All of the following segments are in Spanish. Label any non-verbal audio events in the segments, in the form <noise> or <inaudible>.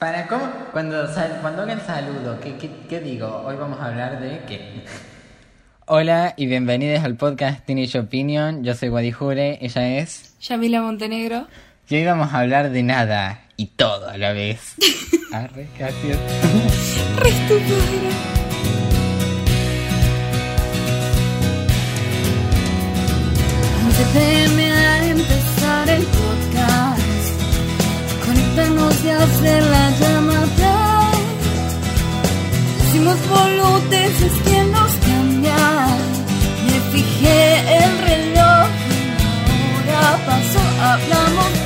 Para cómo, cuando, sal- cuando hagan saludo, ¿qué, qué, qué digo? Hoy vamos a hablar de qué. <laughs> Hola y bienvenidos al podcast Teenage Opinion. Yo soy Guadijure, ella es. Yamila Montenegro. Y hoy vamos a hablar de nada y todo a la vez. <laughs> Arre, gracias. <laughs> Re estúpido era. 11 pm a empezar el podcast. Y hacer la llamada. Decimos boludeces que nos cambian. Me fijé el reloj y la hora pasó. Hablamos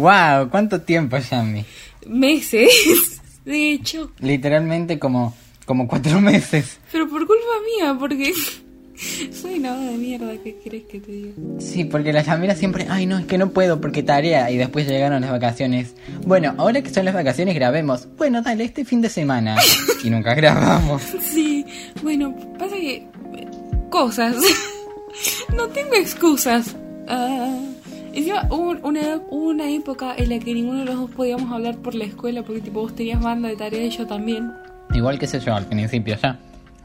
¡Wow! ¿Cuánto tiempo, Yami? Meses, <laughs> de hecho, Literalmente como, como cuatro <laughs> meses. pero por culpa mía, porque <laughs> soy una de mierda, ¿qué querés que te diga? Sí, porque la Yamila siempre, ay no, es que no puedo porque tarea y después llegaron las vacaciones. Bueno, ahora que son las vacaciones grabemos. Bueno, dale, este fin de semana. Y nunca grabamos. Sí, bueno, pasa que... eh, Cosas. no tengo excusas. Ah, encima hubo una, una época en la que ninguno de los dos podíamos hablar por la escuela porque tipo vos tenías banda de tarea y yo también. Igual que sé yo al principio, ya.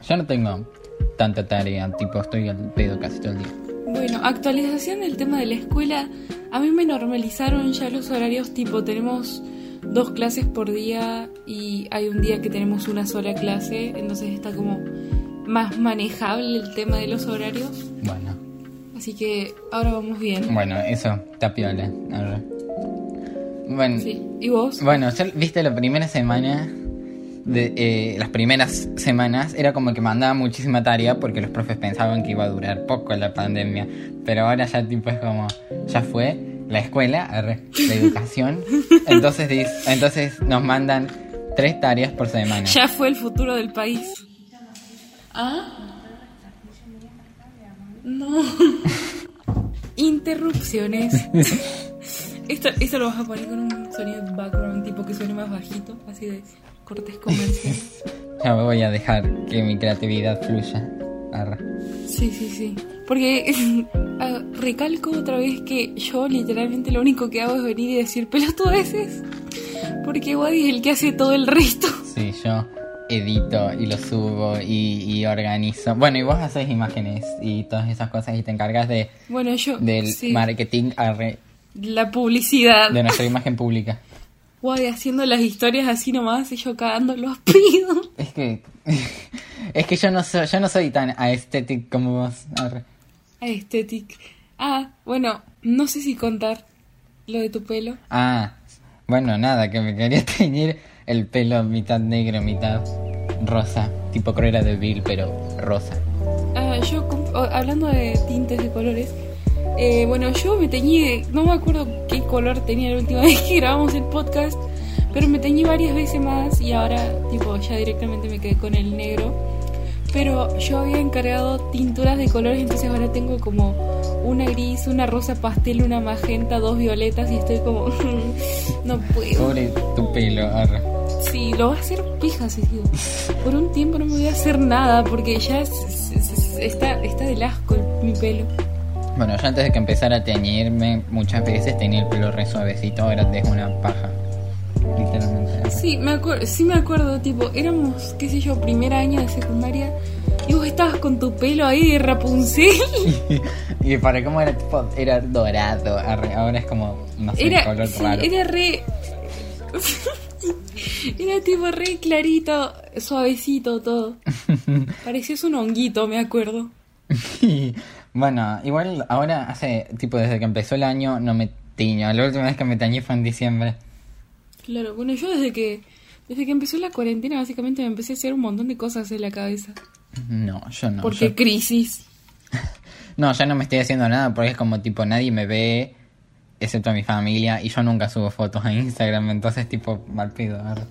Ya no tengo tanta tarea, tipo estoy al pedo casi todo el día. Bueno, actualización del tema de la escuela. A mí me normalizaron ya los horarios, tipo, tenemos dos clases por día y hay un día que tenemos una sola clase, entonces está como más manejable el tema de los horarios. Bueno, Así que ahora vamos bien. bueno, eso, tapiola. Bueno, Sí. ¿Y vos? bueno, ya viste la primera semana de eh, las primeras semanas era como que mandaba muchísima tarea porque los profes pensaban que iba a durar poco la pandemia, pero ahora ya tipo es como ya fue la escuela, arre, la educación, <laughs> entonces dis- entonces nos mandan tres tareas por semana. Ya fue el futuro del país. ¿Ah? No. <laughs> Interrupciones. <laughs> Esto, esto lo vas a poner con un sonido background tipo que suene más bajito, así de cortes comerciales. <laughs> Ya voy a dejar que mi creatividad fluya. Arre. Sí, sí, sí. Porque ah, recalco otra vez que yo literalmente lo único que hago es venir y decir pelotudeces. Porque Wadi es el que hace todo el resto. Sí, yo edito y lo subo y, y organizo. Bueno, y vos haces imágenes y todas esas cosas y te encargas de Bueno, yo... del sí, marketing arre, La publicidad. de nuestra imagen pública. Guay, haciendo las historias así nomás y yo cagando los pidos. Es que <laughs> es que yo no soy yo no soy tan aesthetic como vos. arre. Aesthetic. Ah, bueno, no sé si contar lo de tu pelo. Ah, bueno, nada, que me quería <laughs> teñir el pelo mitad negro, mitad rosa, tipo Cruella de Vil, pero rosa. Ah, yo, hablando de tintes de colores, eh, bueno, yo me teñí, no me acuerdo qué color tenía la última <laughs> vez que grabamos el podcast, pero me teñí varias veces más y ahora, tipo, ya directamente me quedé con el negro. Pero yo había encargado tinturas de colores, entonces ahora tengo como una gris, una rosa pastel, una magenta, dos violetas y estoy como, <laughs> no puedo. Pobre tu pelo, arre. Sí, lo voy a hacer pija, si digo. Por un tiempo no me voy a hacer nada porque ya es- es- es- está, está del asco el- mi pelo. Bueno, yo antes de que empezara a teñirme, muchas veces tenía el pelo re suavecito, ahora es una paja. Literalmente. Sí, me acuerdo, sí me acuerdo, tipo, éramos, qué sé yo, primer año de secundaria y vos estabas con tu pelo ahí de Rapunzel. <laughs> y para cómo era tipo, era dorado, ahora es como, no sé, Era, color sí, raro. era re... <laughs> Era tipo re clarito, suavecito todo. <laughs> Parecías un honguito, me acuerdo. bueno, igual ahora hace, tipo, desde que empezó el año no me tiño. La última vez que me teñí fue en diciembre. Claro, bueno, yo desde que desde que empezó la cuarentena básicamente me empecé a hacer un montón de cosas en la cabeza. No, yo no. Porque yo- crisis. <laughs> No, ya no me estoy haciendo nada porque es como tipo nadie me ve excepto mi familia y yo nunca subo fotos a Instagram, entonces tipo mal pido. arre.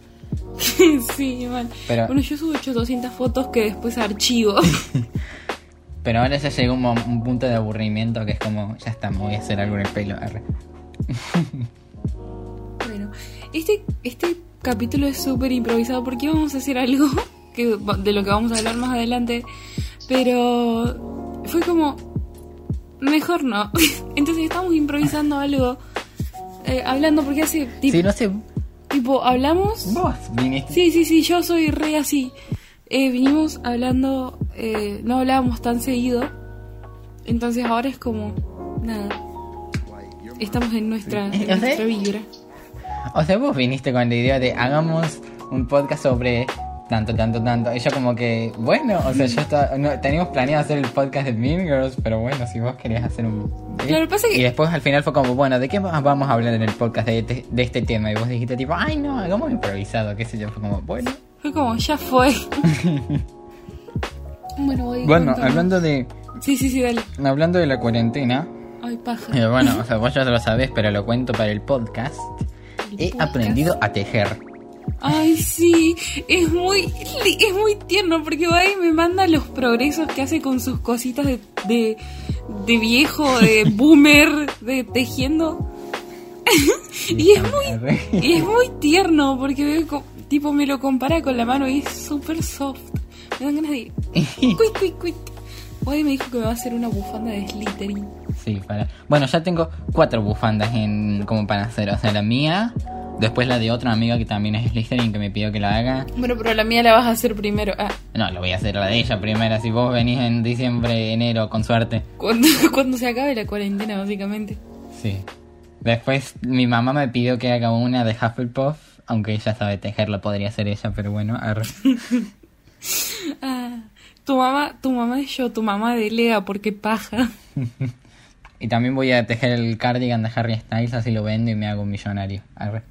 <laughs> sí, mal. Pero- Bueno, yo subo 800 fotos que después archivo. <laughs> Pero ahora ya llegó un, un punto de aburrimiento que es como, ya está, me voy a hacer algo en el pelo. <laughs> bueno, este, este capítulo es súper improvisado porque vamos a hacer algo que, de lo que vamos a hablar más adelante. Pero fue como, mejor no. <laughs> Entonces estamos improvisando algo. eh, hablando porque hace tipo, Sí, no sé, tipo hablamos vos viniste. Sí, sí, sí, yo soy re así. Eh, vinimos hablando, eh, no hablábamos tan seguido. Entonces ahora es como, nada. Estamos en nuestra, en nuestra vibra. O sea, vos viniste con la idea de hagamos un podcast sobre tanto, tanto, tanto. Yo como que, bueno, o sea, yo estaba, no, teníamos planeado hacer el podcast de Mean Girls, pero bueno, si vos querías hacer un... Claro, pasa que- Y después al final fue como, bueno, ¿de qué más vamos a hablar en el podcast de este, de este tema? Y vos dijiste tipo, ay no, hagamos improvisado, qué sé yo. Fue como, bueno. Fue como, ya fue. <laughs> bueno, voy Bueno, contando. hablando de, Sí, sí, sí, dale. hablando de la cuarentena, Ay, paja. eh, bueno, o sea, vos ya lo sabés, pero lo cuento para el podcast. El He podcast. aprendido a tejer. Ay, sí, es muy, es muy tierno porque va y me manda los progresos que hace con sus cositas de, de, de viejo, de <laughs> boomer, de tejiendo. <laughs> y es muy, y es muy tierno porque tipo me lo compara con la mano y es súper soft. Me dan ganas de quick, <laughs> quick. Hoy me dijo que me va a hacer una bufanda de Slytherin. Sí, para. Bueno, ya tengo cuatro bufandas en como para hacer. O sea, la mía, después la de otra amiga que también es Slytherin que me pidió que la haga. Bueno, pero la mía la vas a hacer primero. Ah, No, lo voy a hacer la de ella primero. Si vos venís en diciembre, enero, con suerte. cuando, <laughs> cuando se acabe la cuarentena, básicamente. Sí. Después mi mamá me pidió que haga una de Hufflepuff. Aunque ella sabe tejerla, podría ser ella, pero bueno. <laughs> Ah, tu mamá, tu mamá es yo, tu mamá de Lea, porque paja. <laughs> Y también voy a tejer el cardigan de Harry Styles, así lo vendo y me hago un millonario. Arre.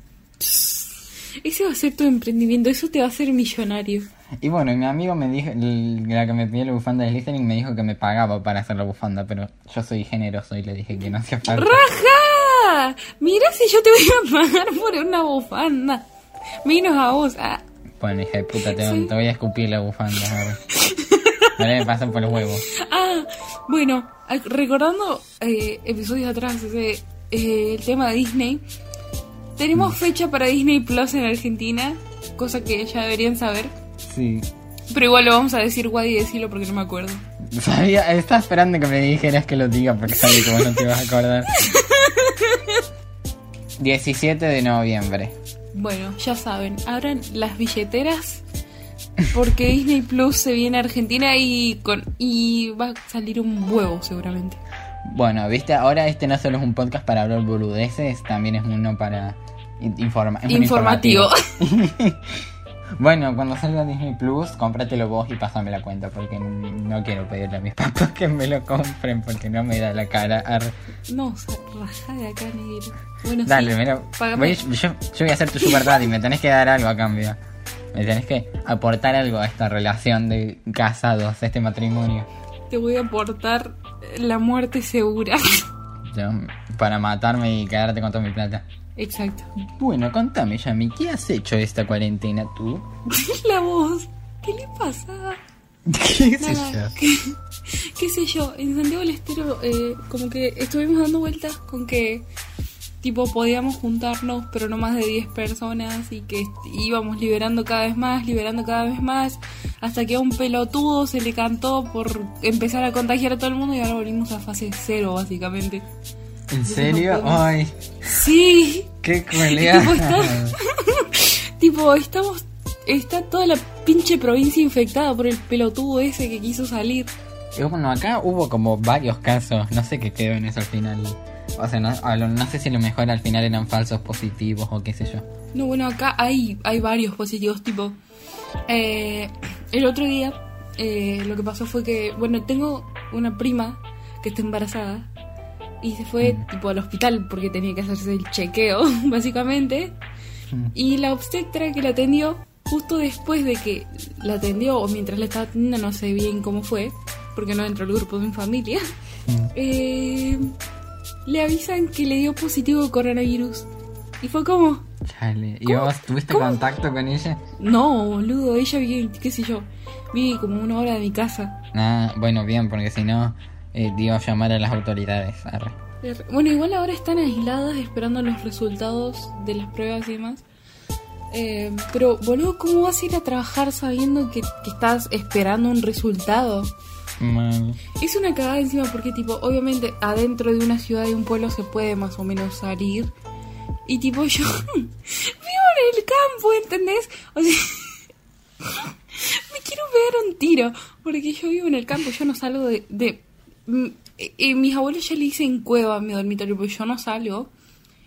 Ese va a ser tu emprendimiento, eso te va a hacer millonario. Y bueno, mi amigo me dijo, la que me pidió la bufanda de Slytherin me dijo que me pagaba para hacer la bufanda, pero yo soy generoso y le dije que no hacía falta. ¡Raja! Mira si yo te voy a pagar por una bufanda. Menos a vos. Ah, Bueno, hija de puta, te, te voy a escupir la bufanda ahora. <laughs> Ahora me pasan por los huevos. Ah, bueno, recordando eh, episodios atrás, ese, eh, el tema de Disney, tenemos fecha para Disney Plus en Argentina, cosa que ya deberían saber. Sí. Pero igual lo vamos a decir guay y decirlo porque no me acuerdo. <laughs> Sabía, estaba esperando que me dijeras que lo diga porque sabía que vos no te ibas a acordar. <laughs> 17 de noviembre. Bueno, ya saben, abran las billeteras porque Disney Plus se viene a Argentina y con y va a salir un huevo seguramente. Bueno, viste, ahora este no solo es un podcast para hablar boludeces, también es uno para informa Informativo. <laughs> Bueno, cuando salga Disney Plus, cómpratelo vos y pásame la cuenta, porque no quiero pedirle a mis <laughs> papás que me lo compren, porque no me da la cara. Arre. No, rajá de acá, negro. Bueno, Dale, sí, mira, voy- yo, yo voy a ser tu sugar daddy, me tenés que dar algo a cambio. Me tenés que aportar algo a esta relación de casados, a este matrimonio. Te voy a aportar la muerte segura. Yo, para matarme y quedarte con toda mi plata. Exacto. Bueno, contame, Yami, ¿qué has hecho esta cuarentena tú? <laughs> La voz. ¿Qué le pasa? <laughs> ¿Qué sé yo? ¿qué, <laughs> qué sé yo? En Santiago del Estero, eh, como que estuvimos dando vueltas con que, tipo, podíamos juntarnos, pero no más de 10 personas, y que íbamos liberando cada vez más, liberando cada vez más, hasta que a un pelotudo se le cantó por empezar a contagiar a todo el mundo, y ahora volvimos a fase cero, básicamente. ¿En serio? No. Ay, Sí, qué <laughs> crueldad. Tipo, está- <laughs> tipo, estamos. Está toda la pinche provincia infectada por el pelotudo ese que quiso salir. Y bueno, acá hubo como varios casos, no sé qué quedó en eso al final. O sea, no, no sé si a lo mejor al final eran falsos positivos o qué sé yo. No, bueno, acá hay, hay varios positivos, tipo. eh, el otro día, eh, lo que pasó fue que, bueno, tengo una prima que está embarazada y se fue, tipo, al hospital porque tenía que hacerse el chequeo, <laughs> básicamente. Y la obstetra que la atendió, justo después de que la atendió, o mientras la estaba atendiendo, no sé bien cómo fue, porque no entró al grupo de mi familia, <laughs> eh, le avisan que le dio positivo coronavirus. Y fue como, Chale. ¿Y vos tuviste ¿Cómo? contacto con ella? No, boludo, ella vive, qué sé yo, vive como una hora de mi casa. Ah, bueno, bien, porque si no, eh, a llamar a las autoridades. Arre. Bueno, igual ahora están aisladas esperando los resultados de las pruebas y demás. Eh, pero, boludo, ¿cómo vas a ir a trabajar sabiendo que, que estás esperando un resultado? Mal. Es una cagada encima porque, tipo, obviamente adentro de una ciudad y un pueblo se puede más o menos salir. Y, tipo, yo <laughs> vivo en el campo, ¿entendés? O sea, <laughs> me quiero pegar un tiro porque yo vivo en el campo, yo no salgo de... de mis abuelos ya le dicen cueva a mi dormitorio, porque yo no salgo.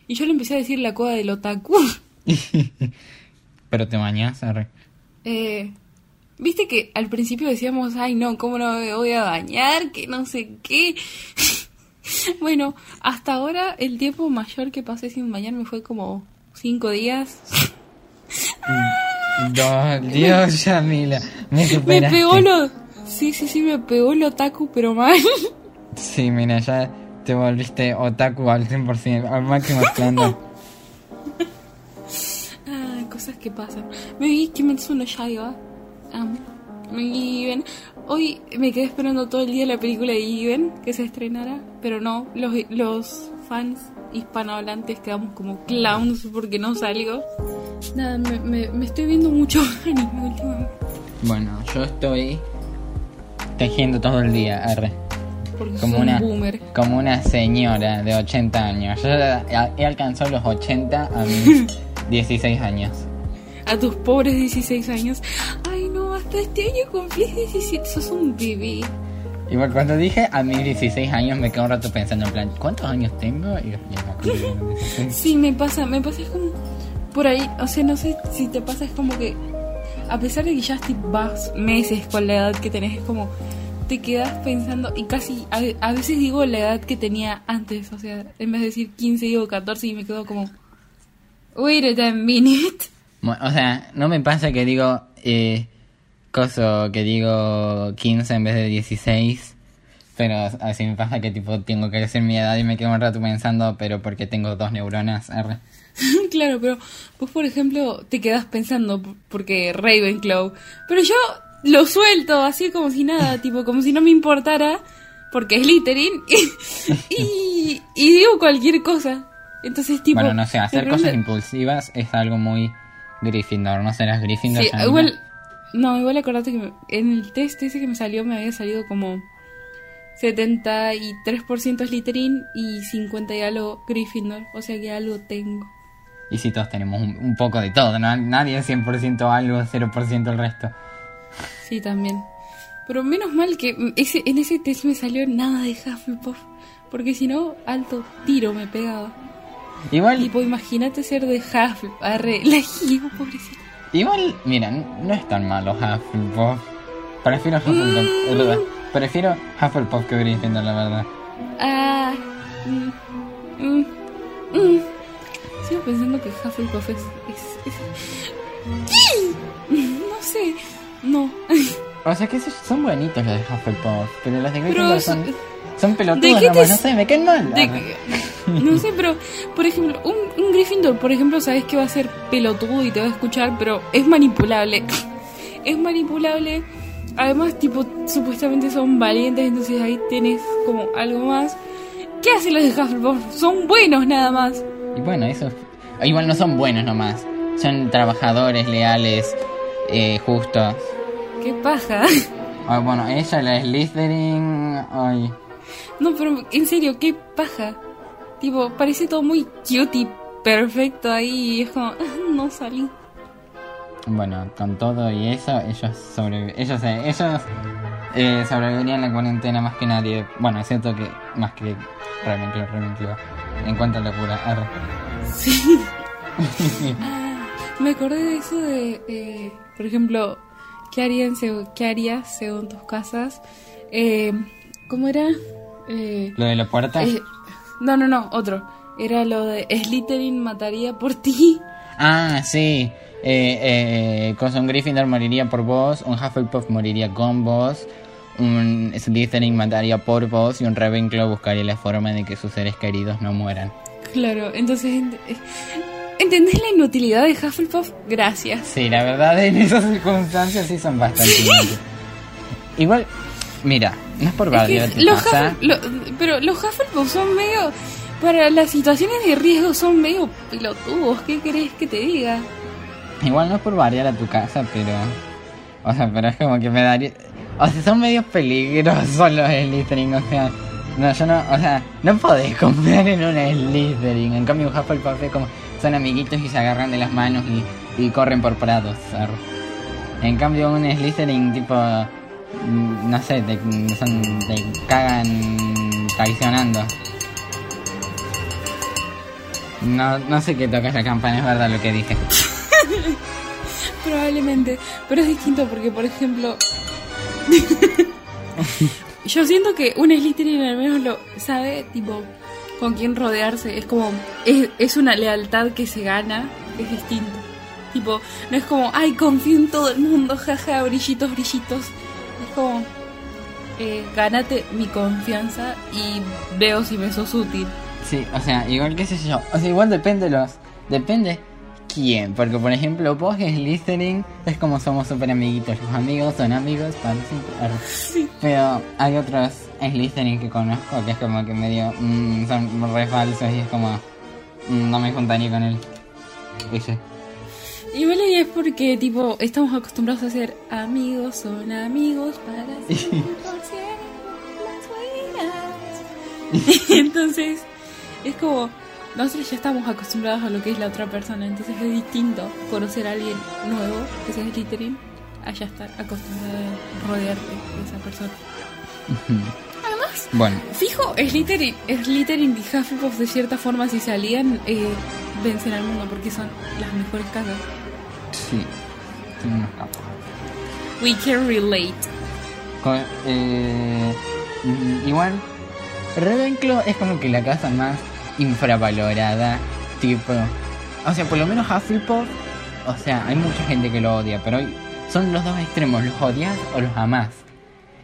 Y yo le empecé a decir la cueva del otaku. <laughs> Pero te bañas, arre. Eh, Viste que al principio decíamos, ay no, ¿cómo no me voy a bañar? Que no sé qué. <laughs> bueno, hasta ahora el tiempo mayor que pasé sin bañarme fue como cinco días. <laughs> Dos, Dios, Yamila. Me Me pegó lo... Sí, sí, sí, me pegó el otaku, pero mal. Sí, mira, ya te volviste otaku al 100%, al máximo esplendor. <laughs> Cosas que pasan. Me vi Kimetsu no Yaiba. Amo. Y ven, hoy me quedé esperando todo el día la película de Iven que se estrenara, pero no, los, los fans hispanohablantes quedamos como clowns porque no salgo. Nada, me, me, me estoy viendo mucho <laughs> anime últimamente. Bueno, yo estoy tejiendo todo el día, arre. Porque Como una, un boomer. como una señora de 80 años. Yo he alcanzado los 80 a mis <laughs> 16 años. A tus pobres 16 años. Ay, no, hasta este año cumplís 17. Sos un bebé. Igual cuando dije a mis 16 años me quedé un rato pensando en plan, ¿cuántos años tengo? Y ya me acuerdo que eran 16. Sí, me pasa, me pasa es como por ahí, o sea, no sé si te pasa, es como que a pesar de que ya vas meses con la edad que tenés, es como te quedas pensando y casi a, veces digo la edad que tenía antes, o sea, en vez de decir 15 digo 14 y me quedo como wait a minute. O sea, no me pasa que digo, eh, coso, que digo 15 en vez de 16. Pero así me pasa que tipo tengo que decir mi edad y me quedo un rato pensando, pero porque tengo dos neuronas. arre. <laughs> claro, pero vos por ejemplo te quedas pensando porque Ravenclaw, pero yo lo suelto así como si nada, <laughs> tipo como si no me importara porque es Slytherin y, <laughs> y, y digo cualquier cosa. Entonces tipo bueno, no sé, hacer cosas impulsivas es algo muy Gryffindor. ¿No serás Gryffindor? Sí, Yamila? igual no, igual acordate que me- en el test ese que me salió me había salido como 73% Slytherin y 50 y algo Gryffindor, o sea que algo tengo. Y si todos tenemos un, un poco de todo, ¿no? Nadie es 100% algo, 0% el resto. Sí, también. Pero menos mal que mm, ese, en ese test me salió nada de Hufflepuff. Porque si no, alto tiro me pegaba. Igual, Tipo, imagínate ser de Hufflepuff. Arre, <laughs> la Gio, pobrecita. igual, mira, no es tan malo Hufflepuff. Prefiero Hufflepuff, verdad. Prefiero Hufflepuff que Gryffindor, la verdad. Ah. mm, mm, mm. Sigo pensando que Hufflepuff es. es, es- <laughs> No sé. No. O sea que esos son bonitos los de Hufflepuff, pero los de Gryffindor son, son pelotudos ¿de qué nomás, no sé, me caen mal. De no sé, pero por ejemplo, un, un Gryffindor, por ejemplo, sabes que va a ser pelotudo y te va a escuchar, pero es manipulable. <laughs> es manipulable. Además, tipo, supuestamente son valientes, entonces ahí tienes como algo más. ¿Qué hacen los de Hufflepuff? Son buenos nada más. Y bueno, esos igual no son buenos nomás. Son trabajadores, leales, eh, justos. Qué paja. Ah, bueno, ella, la Slytherin, ay... no, pero en serio, qué paja. Tipo, parece todo muy cute y perfecto ahí y es como, "Ah, <laughs> no salí. Bueno, con todo y eso, ellos sobrevi ellos, eh, ellos eh, sobrevivirían la cuarentena más que nadie. Bueno, es cierto que más que Ravenclaw, Ravenclaw. En cuanto a locura, arre. Sí. <laughs> Me acordé de eso de, eh, por ejemplo, ¿qué, harían, qué harías según tus casas? Eh, ¿Cómo era? Eh, Lo de la puerta. no, no, no, otro. Era lo de Slytherin mataría por ti. Ah, sí. Eh, eh, cosa, un Gryffindor moriría por vos, un Hufflepuff moriría con vos, un Slytherin mataría por vos y un Ravenclaw buscaría la forma de que sus seres queridos no mueran. Claro, entonces eh, ¿Entendés la inutilidad de Hufflepuff? Gracias. Sí, la verdad en esas circunstancias sí son bastante inútiles. Igual, mira, no es por Es que los lo- pero los Hufflepuff son medio... Para las situaciones de riesgo son medio pelotudos. ¿Qué querés que te diga? Igual no es por variar a tu casa, pero. O sea, pero es como que me daría. O sea, son medios peligrosos los Slytherin, o sea. No, yo no. O sea, no podés <laughs> confiar en un Slytherin. En cambio, un Hufflepuff es como. Son amiguitos y se agarran de las manos y, y corren por prados. En cambio, un Slytherin tipo. mm, No sé, te, son, te cagan traicionando. No, no sé qué tocas la campana, es verdad lo que dije. <laughs> Probablemente. Pero es distinto porque, por ejemplo... <laughs> yo siento que un Slytherin al menos lo sabe, tipo, con quién rodearse. Es como... Es, una lealtad que se gana. Es distinto. Tipo, no es como, ay, confío en todo el mundo, <laughs> jaja, brillitos, brillitos. Es como... Eh, gánate mi confianza y veo si me sos útil. Sí, o sea, igual qué sé yo. O sea, igual depende los. Depende quién. Porque por ejemplo, vos es listening, es como somos súper amiguitos. Los amigos son amigos para siempre. Pero hay otros es listening que conozco que es como que medio. mm, son re falsos y es como. mm, no me juntaría con él. Ese. Igual ahí es porque, tipo, estamos acostumbrados a ser amigos, son amigos para <laughs> siempre, por siempre, las buenas. <laughs> <laughs> Entonces, es como, nosotros ya estamos acostumbrados a lo que es la otra persona, entonces es distinto conocer a alguien nuevo, que sea Slytherin, a ya estar acostumbrado a rodearte de esa persona. Además, Bueno, fijo, Slytherin, Slytherin y Hufflepuff de cierta forma si salían, eh, vencen al mundo porque son las mejores casas. sí. Tiene unos capos. We can relate. Eh, mm, igual, Ravenclaw es como que la casa más infravalorada, tipo, o sea, por lo menos Hufflepuff, o sea, hay mucha gente que lo odia, pero son los dos extremos, los odias o los amás.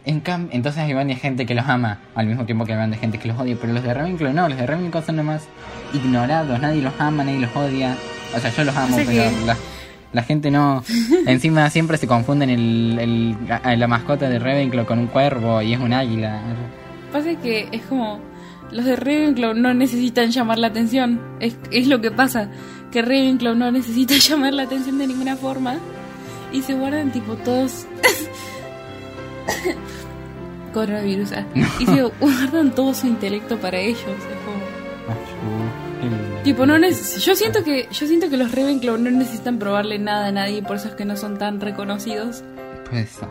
En cam entonces hay varias gente que los ama, al mismo tiempo que hay de gente que los odia, pero los de Ravenclaw no, los de Ravenclaw son nomás ignorados, nadie los ama, nadie los odia. O sea, yo los amo, pero que- la, la gente no. <laughs> Encima siempre se confunden el, la mascota de Ravenclaw con un cuervo y es un águila. Pasa que es como. Los de Ravenclaw no necesitan llamar la atención. Es, es lo que pasa. Que Ravenclaw no necesita <laughs> llamar la atención de ninguna forma. Y se guardan, tipo, todos. <coughs> Coronavirus. ah. Y se <laughs> guardan todo su intelecto para ellos. Es como. Tipo, no yo siento que yo siento que los Ravenclaw no necesitan probarle nada a nadie, por eso es que no son tan reconocidos. Puede ser.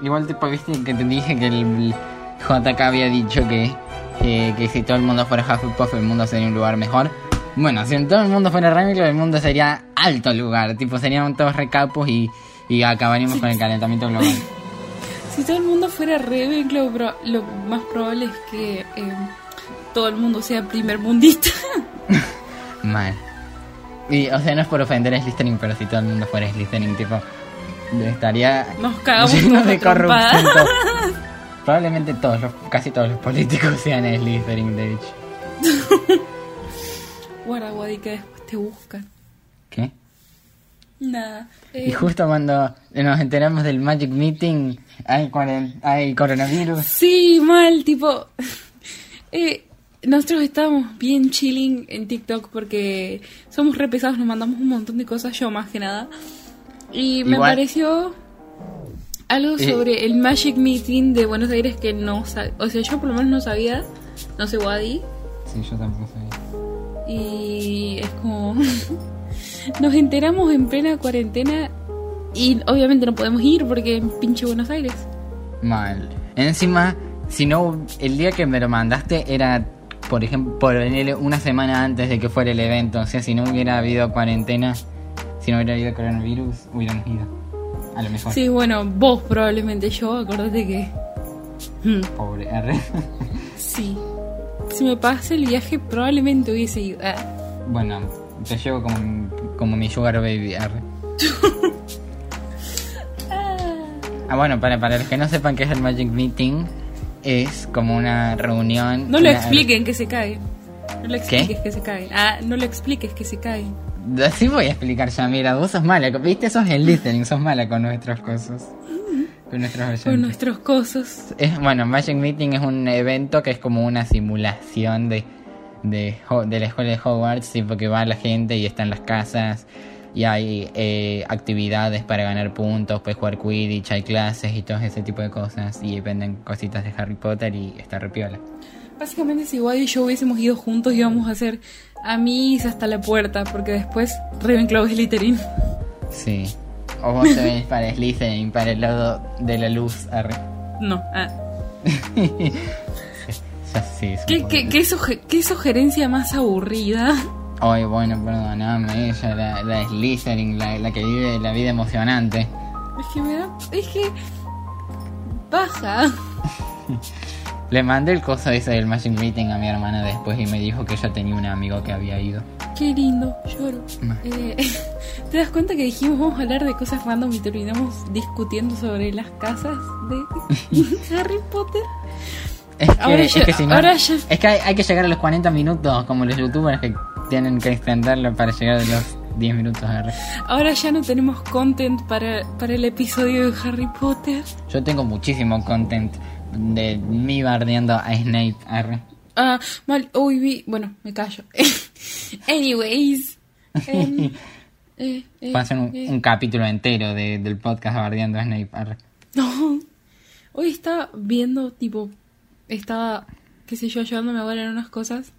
Igual tipo, viste que te dije que el JK había dicho que, que, que si todo el mundo fuera Hufflepuff el mundo sería un lugar mejor. Bueno, si todo el mundo fuera Ravenclaw el mundo sería alto lugar. Tipo, serían todos recapos y, y acabaríamos con el calentamiento global. <laughs> Si todo el mundo fuera Ravenclaw, lo más probable es que eh, todo el mundo sea primer mundista. <laughs> Mal. Y, o sea, no es por ofender a Slytherin, pero si todo el mundo fuera Slytherin, tipo, estaría Nos lleno de corrupción. <laughs> Probablemente todos, los, casi todos los políticos <laughs> sean Slytherin, de hecho. <laughs> Guarda, Wadi, que después te buscan. ¿Qué? Nada. Y eh, justo cuando nos enteramos del Magic Meeting, hay, hay coronavirus. Sí, mal, tipo. <laughs> eh, nosotros estábamos bien chilling en TikTok porque somos re pesados, nos mandamos un montón de cosas, yo más que nada. Y me Igual- pareció algo Eh. sobre el Magic Meeting de Buenos Aires que no sabía. O sea, yo por lo menos no sabía. No sé, Wadi. Sí, yo tampoco sabía. Y es como. <laughs> Nos enteramos en plena cuarentena y obviamente no podemos ir porque en pinche Buenos Aires. Mal. Encima, si no, el día que me lo mandaste era, por ejemplo, por venir una semana antes de que fuera el evento. O sea, si no hubiera habido cuarentena, si no hubiera habido coronavirus, hubiéramos ido. A lo mejor. Sí, bueno, vos probablemente yo, acordate que. Hmm, Pobre R. <laughs> sí. Si me pasa el viaje, probablemente hubiese ido. Ah, bueno, te llevo como, como mi sugar baby R. <laughs> Ah, bueno, para, para los que no sepan qué es el Magic Meeting, es como una reunión. no lo una- expliquen que se cae. No le expliques que se caen. Ah, no le expliques que se caen. Así voy a explicar ya, mira, vos sos mala, viste, sos el listening, sos mala con nuestras cosas. Con nuestros Con nuestros cosos. Es, bueno, Magic Meeting es un evento que es como una simulación de, de, de la escuela de Hogwarts, tipo que va la gente y está en las casas y hay eh, actividades para ganar puntos, puedes jugar Quidditch, hay clases y todo ese tipo de cosas y venden cositas de Harry Potter y está repiola. Básicamente, si Wadi y yo hubiésemos ido juntos, íbamos a hacer amigos hasta la puerta, porque después Ravenclaw es Slytherin. Sí. O vos te ves para Slytherin, para el lado de la luz. arre. No. Ah. <laughs> Ya sí, es un ¿Qué, qué, qué, qué sugerencia más aburrida? Ay, bueno, perdóname, ella, la, la Slytherin, la, la que vive la vida emocionante. Es que me da. Es que. Baja. <laughs> Le mandé el coso ese del Magic Meeting a mi hermana después y me dijo que ella tenía un amigo que había ido. Qué lindo, lloro. Eh, <laughs> ¿Te das cuenta que dijimos vamos a hablar de cosas random y terminamos discutiendo sobre las casas de <laughs> Harry Potter? Es que, Ahora es ya- que si no- ahora ya- es que hay, hay que llegar a los 40 minutos, como los youtubers que tienen que extenderlo para llegar a los 10 minutos. Ahora ya no tenemos content para, para el episodio de Harry Potter. Yo tengo muchísimo content de mí bardeando a Snape. arre. Ah, mal, uy, vi. Bueno, me callo. <laughs> Anyways. em, <laughs> eh, eh, un, eh. un capítulo entero de- del podcast bardeando a Snape. arre. No. Hoy estaba viendo, tipo, estaba, qué sé yo, ayudándome ahora en unas cosas.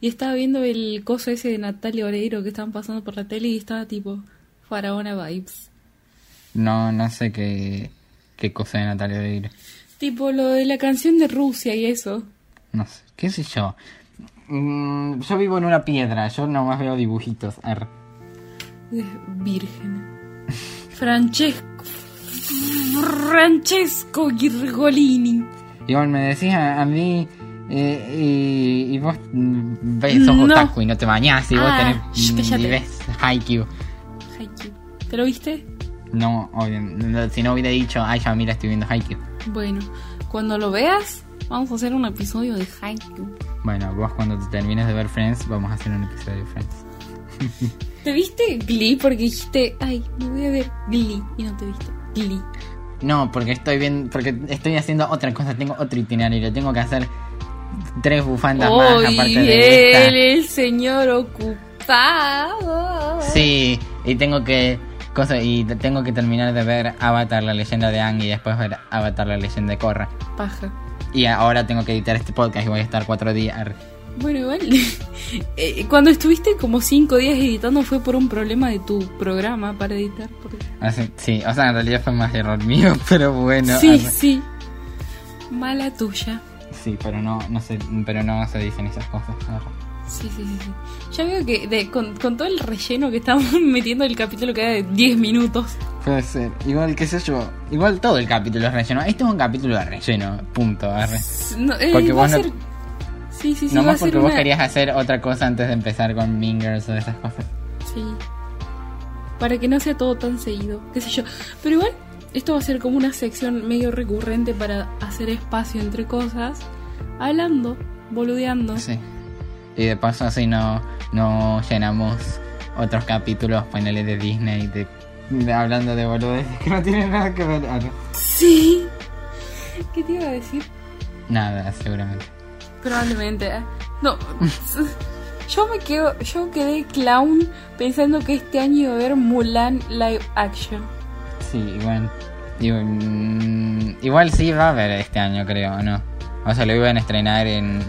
Y estaba viendo el coso ese de Natalia Oreiro que estaban pasando por la tele y estaba tipo, faraona vibes. No, no sé qué, qué cosa de Natalia Oreiro. Tipo lo de la canción de Rusia y eso. No sé, qué sé yo. Mm, yo vivo en una piedra, yo nomás veo dibujitos. Es virgen. Francesco. Francesco Girgolini. Igual me decís a, a mí, eh, y, y vos mm, ves, sos No. otaku y no te bañás, y vos Ah, tenés, mm, y ves Haikyuu. Haikyuu. ¿Te lo viste? No, obvio, no, si no hubiera dicho, ay, ya mira, estoy viendo Haikyuu. Bueno, cuando lo veas, vamos a hacer un episodio de Haikyuu. Bueno, vos cuando te termines de ver Friends, vamos a hacer un episodio de Friends. <laughs> ¿Te viste Glee? Porque dijiste, ay, me voy a ver Glee. Y no te viste Glee. No, porque estoy bien, porque estoy haciendo otra cosa, tengo otro itinerario, tengo que hacer tres bufandas más aparte de esta. él, el señor ocupado. Sí, y tengo que cosa y tengo que terminar de ver Avatar la leyenda de Aang y después ver Avatar la leyenda de Korra. Paja. Y ahora tengo que editar este podcast y voy a estar cuatro días. Bueno, igual. <laughs> eh, cuando estuviste como cinco días editando fue por un problema de tu programa para editar. porque- Así- Sí, o sea, en realidad fue más error mío, <laughs> pero bueno. sí, sí. Mala tuya. Sí, pero no, no sé, pero no se dicen esas cosas. Sí, sí, sí, sí. Ya veo que de- con, con todo el relleno que estamos <laughs> metiendo el capítulo queda de 10 minutos. Puede ser. Igual, qué sé yo. Igual todo el capítulo es relleno. Este es un capítulo de relleno. Punto. No, eh, Porque vos no- ser... Sí, sí, sí, a Nomás ser porque vos una... querías hacer otra cosa antes de empezar con Mingers o esas cosas. Sí. Para que no sea todo tan seguido, qué sé yo. Pero igual, esto va a ser como una sección medio recurrente para hacer espacio entre cosas. Hablando, boludeando. Sí. Y de paso así no, no llenamos otros capítulos, paneles de Disney, de, de- hablando de boludeces que no tienen nada que ver. Arre. Sí. ¿Qué te iba a decir? Nada, seguramente. Probablemente. ¿eh? No. <laughs> Yo me quedo, yo quedé clown pensando que este año iba a haber Mulan live action. Sí, igual. Igual, mm, igual sí va a haber este año, creo, ¿o ¿no? O sea, lo iban a estrenar en,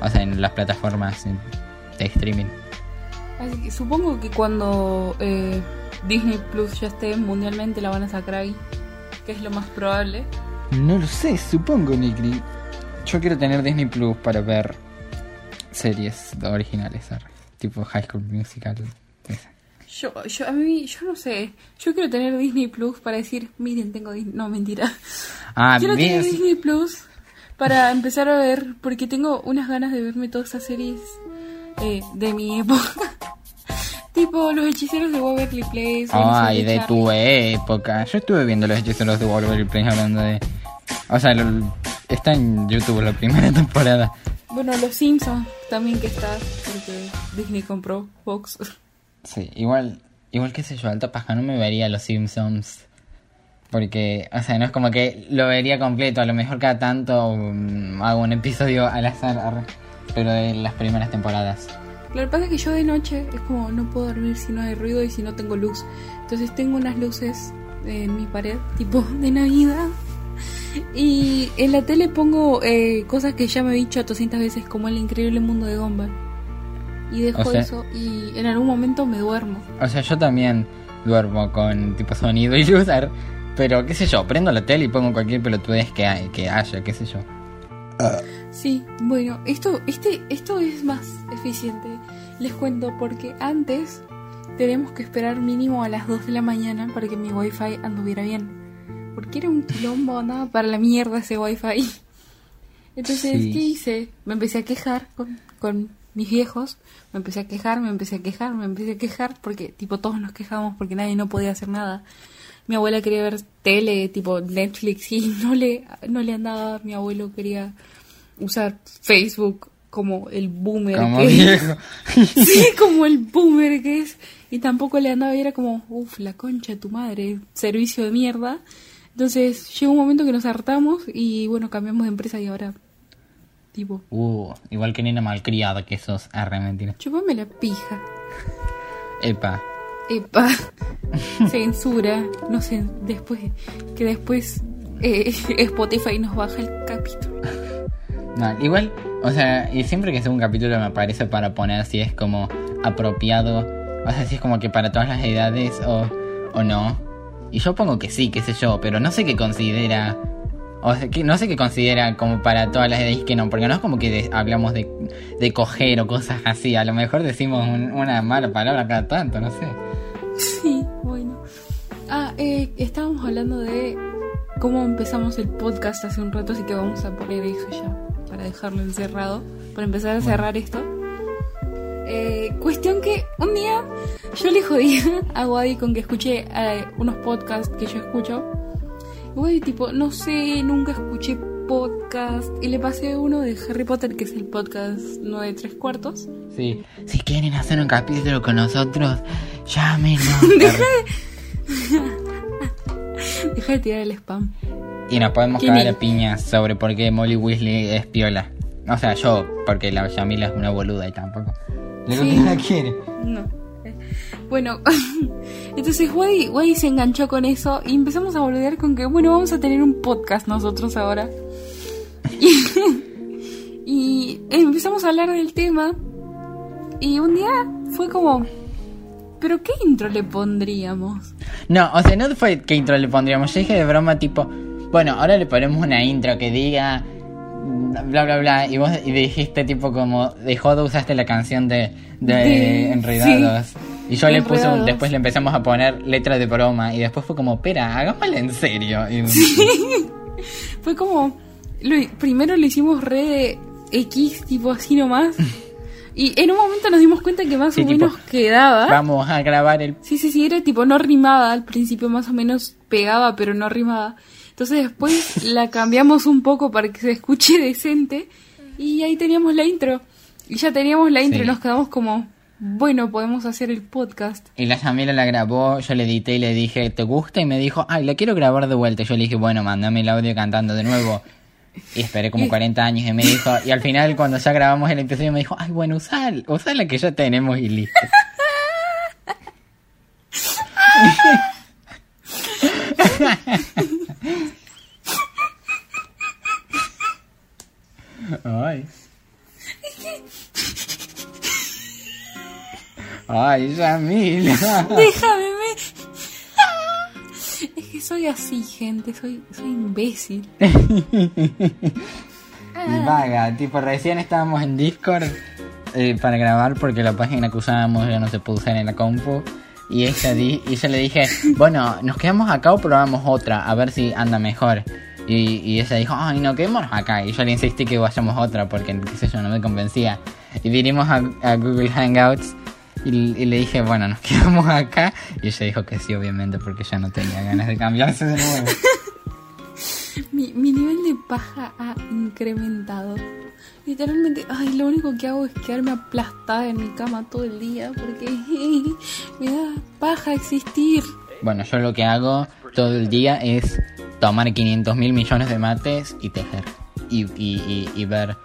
o sea, en las plataformas de streaming. Así que supongo que cuando eh, Disney Plus ya esté mundialmente la van a sacar ahí, que es lo más probable. No lo sé, supongo, Nikri. Yo quiero tener Disney Plus para ver series originales, tipo High School Musical. esa. Yo, yo, a mí, yo no sé. Yo quiero tener Disney Plus para decir, miren, tengo Disney. No, mentira. Ah, quiero tener Disney Plus para empezar a ver, porque tengo unas ganas de verme todas esas series eh, de mi época. <laughs> tipo Los Hechiceros de Waverly Place. Ay, de Charlie. tu época. Yo estuve viendo los hechiceros de Wolverine Place hablando de. O sea, lo- está en YouTube la primera <laughs> temporada. Bueno, los Simpsons también que está, porque Disney compró Fox. <laughs> Sí, igual, igual que sé yo, alta paja, no me vería los Simpsons. Porque, o sea, no es como que lo vería completo, a lo mejor cada tanto um, hago un episodio al azar, pero de las primeras temporadas. Lo que pasa es que yo de noche es como no puedo dormir si no hay ruido y si no tengo luz. Entonces tengo unas luces en mi pared, tipo de Navidad. Y en la tele pongo eh, cosas que ya me he dicho 200 veces, como el increíble mundo de Gumball. Y dejo O sea- eso y en algún momento me duermo. O sea, yo también duermo con tipo sonido y luz, pero qué sé yo, prendo la tele y pongo cualquier pelotudez que, hay- que haya, qué sé yo. Sí, bueno, esto, este, esto es más eficiente. Les cuento porque antes tenemos que esperar mínimo a las 2 de la mañana para que mi wifi anduviera bien. Porque era un quilombo, andaba para la mierda ese wifi. Entonces, Sí. ¿qué hice? Me empecé a quejar con, con mis viejos. Me empecé a quejar, me empecé a quejar, me empecé a quejar porque tipo todos nos quejamos porque nadie no podía hacer nada. Mi abuela quería ver tele, tipo Netflix, y <laughs> no le, no le andaba. Mi abuelo quería usar Facebook como el boomer Como que viejo. <laughs> sí, como el boomer que es. Y tampoco le andaba y era como, uff, la concha de tu madre, servicio de mierda. Entonces llegó un momento que nos hartamos y bueno, cambiamos de empresa y ahora, tipo, Uh, igual que nena malcriada que sos, arre, mentira. chupame la pija. Epa. Epa, <laughs> censura, no sé, después, que después eh, <laughs> Spotify nos baja el capítulo. Igual, o sea, y siempre que sea un capítulo me aparece para poner si es como apropiado, o sea, si es como que para todas las edades o, o no. Y yo pongo que sí, qué sé yo, pero no sé qué considera, o sea, que no sé qué considera como para todas las edades que no, porque no es como que de- hablamos de, de coger o cosas así, a lo mejor decimos un- una mala palabra cada tanto, no sé. Sí, bueno. Ah, eh, estábamos hablando de cómo empezamos el podcast hace un rato, así que vamos a poner eso ya para dejarlo encerrado, para empezar a cerrar esto. Eh, cuestión que un día yo le jodí <laughs> a Wadi con que escuché eh, unos podcasts que yo escucho. Y Wadi tipo, no sé, nunca escuché podcast. Y le pasé uno de Harry Potter, que es el podcast 9 3 cuartos. Sí. Si quieren hacer un capítulo con nosotros, llámenos. <laughs> <laughs> Deja de tirar el spam. Y nos podemos ¿Quién cagar a piñas sobre por qué Molly Weasley es piola. O sea, yo, porque la Yamila es una boluda y tampoco. Luego Sí. que la quiere. No. Bueno, <laughs> entonces Wadi, Wadi se enganchó con eso y empezamos a boludear con que, bueno, vamos a tener un podcast nosotros ahora. Y, <laughs> y empezamos a hablar del tema y un día fue como, ¿pero qué intro le pondríamos? No, o sea, no fue que intro le pondríamos. Yo dije de broma, tipo, bueno, ahora le ponemos una intro que diga bla bla bla. Y vos y dijiste, tipo, como de joda usaste la canción de, de, De- Enredados. Y yo le puse, un- después le empezamos a poner letras de broma. Y después fue como, espera, hagámosla en serio. Y, <laughs> Fue como, lo- primero lo hicimos re de X, tipo así nomás. Y en un momento nos dimos cuenta que más Sí, o tipo, menos quedaba. Vamos a grabar el Sí, sí, sí, era tipo no rimaba al principio, más o menos pegaba, pero no rimaba. Entonces después <laughs> la cambiamos un poco para que se escuche decente y ahí teníamos la intro. Y ya teníamos la intro Sí. y nos quedamos como, bueno, podemos hacer el podcast. Y la Yamila la grabó, yo le edité y le dije, ¿te gusta? Y me dijo, ay, la quiero grabar de vuelta. Yo le dije, bueno, mándame el audio cantando de nuevo. Y esperé como 40 años y me dijo, y al final cuando ya grabamos el episodio me dijo, ay, bueno, usa, usa la que ya tenemos y listo. Ay. Ay, Yamila. <laughs> Déjame, me... Es que soy así, gente, soy, soy imbécil. Y vaga, tipo recién estábamos en Discord eh, para grabar porque la página que usábamos ya no se puede usar en la compu. Y ella di y yo le dije, bueno, ¿nos quedamos acá o probamos otra? A ver si anda mejor. Y, y ella dijo, ay, no, quedémonos acá. Y yo le insistí que vayamos otra porque, qué sé yo, no me convencía. Y vinimos a, a Google Hangouts y, y le dije, bueno, nos <laughs> quedamos acá. Y ella dijo que sí, obviamente, porque ya no tenía ganas de cambiarse de nuevo. <laughs> Mi, mi nivel de paja ha incrementado. Literalmente, ay, lo único que hago es quedarme aplastada en mi cama todo el día porque <laughs> me da paja existir. Bueno, yo lo que hago todo el día es tomar 500 mil millones de mates y tejer. Y, y, y, y ver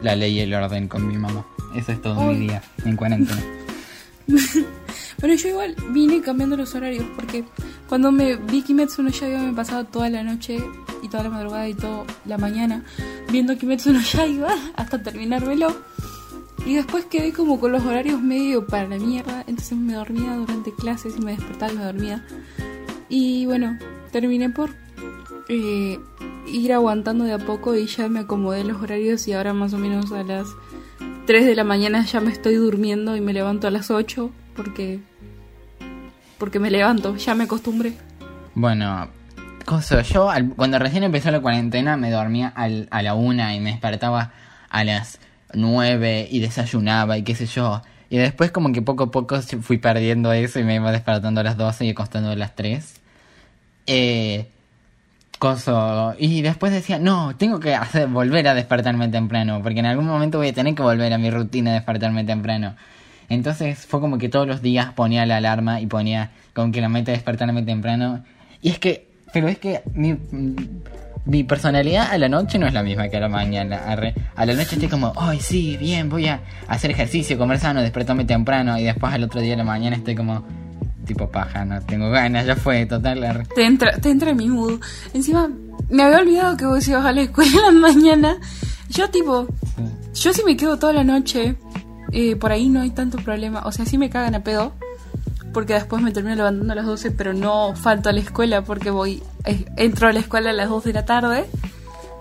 la ley y el orden con mi mamá. Eso es todo Uy. mi día en cuarentena. <laughs> Bueno, yo igual vine cambiando los horarios porque cuando me vi Kimetsu no Yaiba me pasaba toda la noche y toda la madrugada y toda la mañana viendo Kimetsu no Yaiba <laughs> hasta terminármelo. Y después quedé como con los horarios medio para la mierda, entonces me dormía durante clases y me despertaba y me dormía. Y bueno, terminé por eh, ir aguantando de a poco y ya me acomodé los horarios y ahora más o menos a las 3 de la mañana ya me estoy durmiendo y me levanto a las 8 porque porque me levanto, ya me acostumbré. Bueno, cosa, yo cuando recién empezó la cuarentena me dormía al- a la una y me despertaba a las nueve y desayunaba y qué sé yo. Y después como que poco a poco fui perdiendo eso y me iba despertando a las 12 y acostando a las 3. Eh, y después decía, no, tengo que hacer, volver a despertarme temprano, porque en algún momento voy a tener que volver a mi rutina de despertarme temprano. Entonces fue como que todos los días ponía la alarma y ponía como que la meta de despertarme temprano. Y es que, pero es que mi, mi personalidad a la noche no es la misma que a la mañana. A la noche estoy como, ay, sí, bien, voy a hacer ejercicio, comer sano, despertarme temprano. Y después al otro día de la mañana estoy como, tipo paja, no tengo ganas, ya fue, total. Te entra, te entra en mi mood. Encima, me había olvidado que vos ibas a la escuela mañana. Yo tipo, yo si me quedo toda la noche, eh, por ahí no hay tanto problema. O sea, sí me cagan a pedo. Porque después me termino levantando a las 12, pero no falto a la escuela porque voy, eh, entro a la escuela a las 2 de la tarde